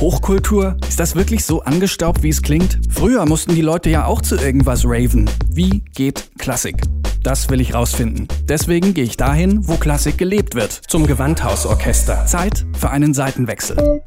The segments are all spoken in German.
Hochkultur? Ist das wirklich so angestaubt, wie es klingt? Früher mussten die Leute ja auch zu irgendwas raven. Wie geht Klassik? Das will ich rausfinden. Deswegen gehe ich dahin, wo Klassik gelebt wird. Zum Gewandhausorchester. Zeit für einen Seitenwechsel.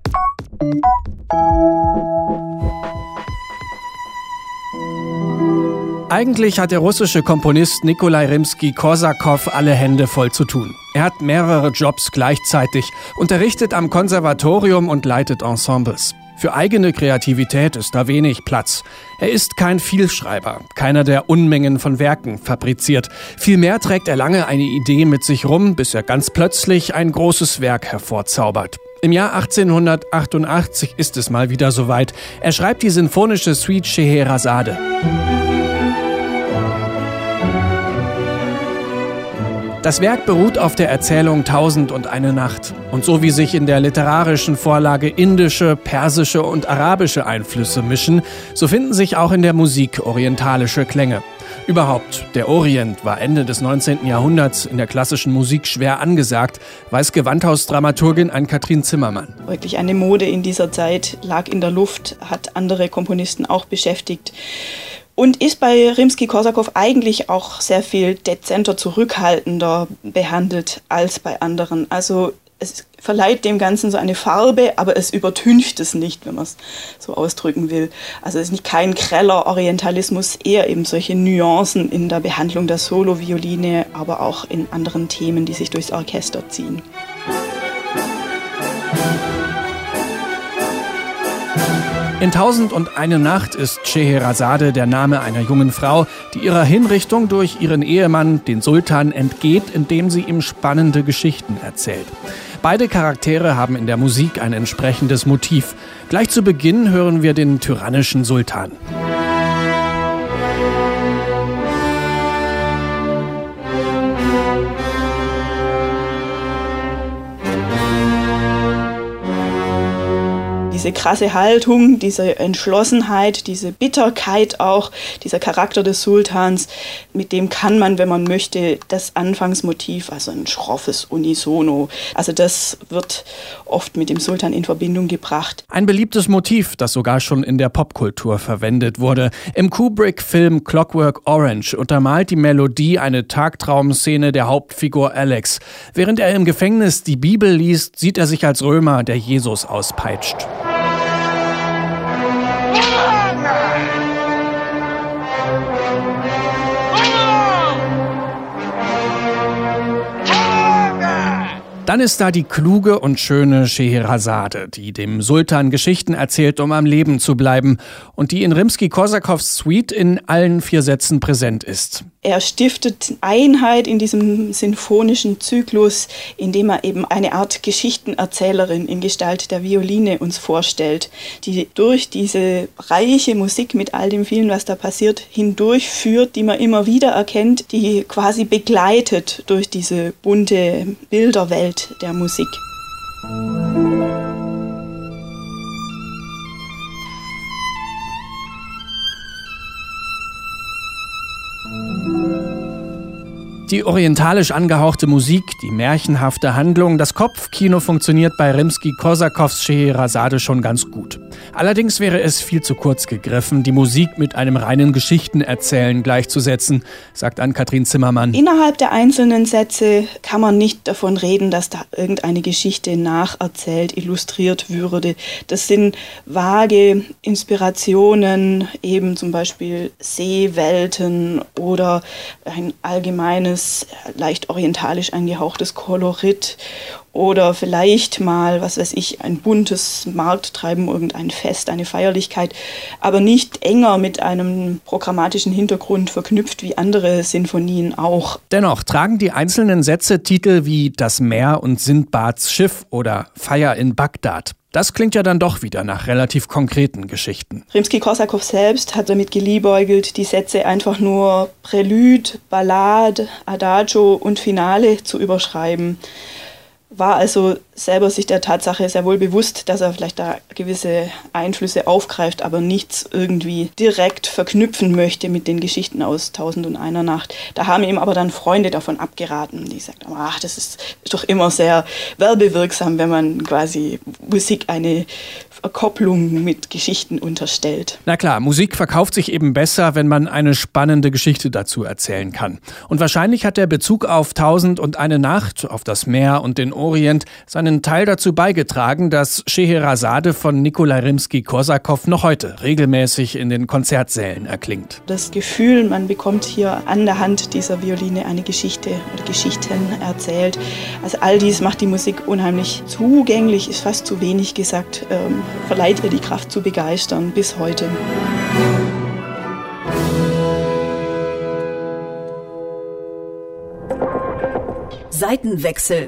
Eigentlich hat der russische Komponist Nikolai Rimsky-Korsakow alle Hände voll zu tun. Er hat mehrere Jobs gleichzeitig, unterrichtet am Konservatorium und leitet Ensembles. Für eigene Kreativität ist da wenig Platz. Er ist kein Vielschreiber, keiner, der Unmengen von Werken fabriziert. Vielmehr trägt er lange eine Idee mit sich rum, bis er ganz plötzlich ein großes Werk hervorzaubert. Im Jahr 1888 ist es mal wieder soweit. Er schreibt die sinfonische Suite Scheherazade. Das Werk beruht auf der Erzählung Tausend und eine Nacht. Und so wie sich in der literarischen Vorlage indische, persische und arabische Einflüsse mischen, so finden sich auch in der Musik orientalische Klänge. Überhaupt, der Orient war Ende des 19. Jahrhunderts in der klassischen Musik schwer angesagt, weiß Gewandhausdramaturgin Ann-Kathrin Zimmermann. Wirklich eine Mode in dieser Zeit lag in der Luft, hat andere Komponisten auch beschäftigt und ist bei Rimsky-Korsakow eigentlich auch sehr viel dezenter, zurückhaltender behandelt als bei anderen. Also es verleiht dem Ganzen so eine Farbe, aber es übertüncht es nicht, wenn man es so ausdrücken will. Also es ist nicht kein greller Orientalismus, eher eben solche Nuancen in der Behandlung der Solo-Violine, aber auch in anderen Themen, die sich durchs Orchester ziehen. In Tausend und eine Nacht ist Scheherazade der Name einer jungen Frau, die ihrer Hinrichtung durch ihren Ehemann, den Sultan, entgeht, indem sie ihm spannende Geschichten erzählt. Beide Charaktere haben in der Musik ein entsprechendes Motiv. Gleich zu Beginn hören wir den tyrannischen Sultan. Diese krasse Haltung, diese Entschlossenheit, diese Bitterkeit auch, dieser Charakter des Sultans, mit dem kann man, wenn man möchte, das Anfangsmotiv, also ein schroffes Unisono, also das wird oft mit dem Sultan in Verbindung gebracht. Ein beliebtes Motiv, das sogar schon in der Popkultur verwendet wurde. Im Kubrick-Film Clockwork Orange untermalt die Melodie eine Tagtraumszene der Hauptfigur Alex. Während er im Gefängnis die Bibel liest, sieht er sich als Römer, der Jesus auspeitscht. Dann ist da die kluge und schöne Scheherazade, die dem Sultan Geschichten erzählt, um am Leben zu bleiben und die in Rimsky-Korsakows Suite in allen vier Sätzen präsent ist. Er stiftet Einheit in diesem sinfonischen Zyklus, indem er eben eine Art Geschichtenerzählerin in Gestalt der Violine uns vorstellt, die durch diese reiche Musik mit all dem vielen, was da passiert, hindurchführt, die man immer wieder erkennt, die quasi begleitet durch diese bunte Bilderwelt der Musik. Die orientalisch angehauchte Musik, die märchenhafte Handlung, das Kopfkino funktioniert bei Rimsky-Korsakows Scheherazade schon ganz gut. Allerdings wäre es viel zu kurz gegriffen, die Musik mit einem reinen Geschichtenerzählen gleichzusetzen, sagt Ann-Kathrin Zimmermann. Innerhalb der einzelnen Sätze kann man nicht davon reden, dass da irgendeine Geschichte nacherzählt, illustriert würde. Das sind vage Inspirationen, eben zum Beispiel Seewelten oder ein allgemeines, leicht orientalisch angehauchtes Kolorit oder vielleicht mal, was weiß ich, ein buntes Markttreiben, irgendein Fest, eine Feierlichkeit, aber nicht enger mit einem programmatischen Hintergrund verknüpft wie andere Sinfonien auch. Dennoch tragen die einzelnen Sätze Titel wie Das Meer und Sindbads Schiff oder Feier in Bagdad. Das klingt ja dann doch wieder nach relativ konkreten Geschichten. Rimsky-Korsakow selbst hat damit geliebäugelt, die Sätze einfach nur Prälude, Ballade, Adagio und Finale zu überschreiben war also selber sich der Tatsache sehr wohl bewusst, dass er vielleicht da gewisse Einflüsse aufgreift, aber nichts irgendwie direkt verknüpfen möchte mit den Geschichten aus Tausend und einer Nacht. Da haben ihm aber dann Freunde davon abgeraten, die sagten, ach, das ist doch immer sehr werbewirksam, wenn man quasi Musik eine Kopplung mit Geschichten unterstellt. Na klar, Musik verkauft sich eben besser, wenn man eine spannende Geschichte dazu erzählen kann. Und wahrscheinlich hat der Bezug auf Tausend und eine Nacht, auf das Meer und den Orient seinen Teil dazu beigetragen, dass Scheherazade von Nikolai Rimsky-Korsakow noch heute regelmäßig in den Konzertsälen erklingt. Das Gefühl, man bekommt hier an der Hand dieser Violine eine Geschichte oder Geschichten erzählt. Also all dies macht die Musik unheimlich zugänglich, ist fast zu wenig gesagt. Ähm, verleiht ihr die Kraft zu begeistern bis heute. Seitenwechsel.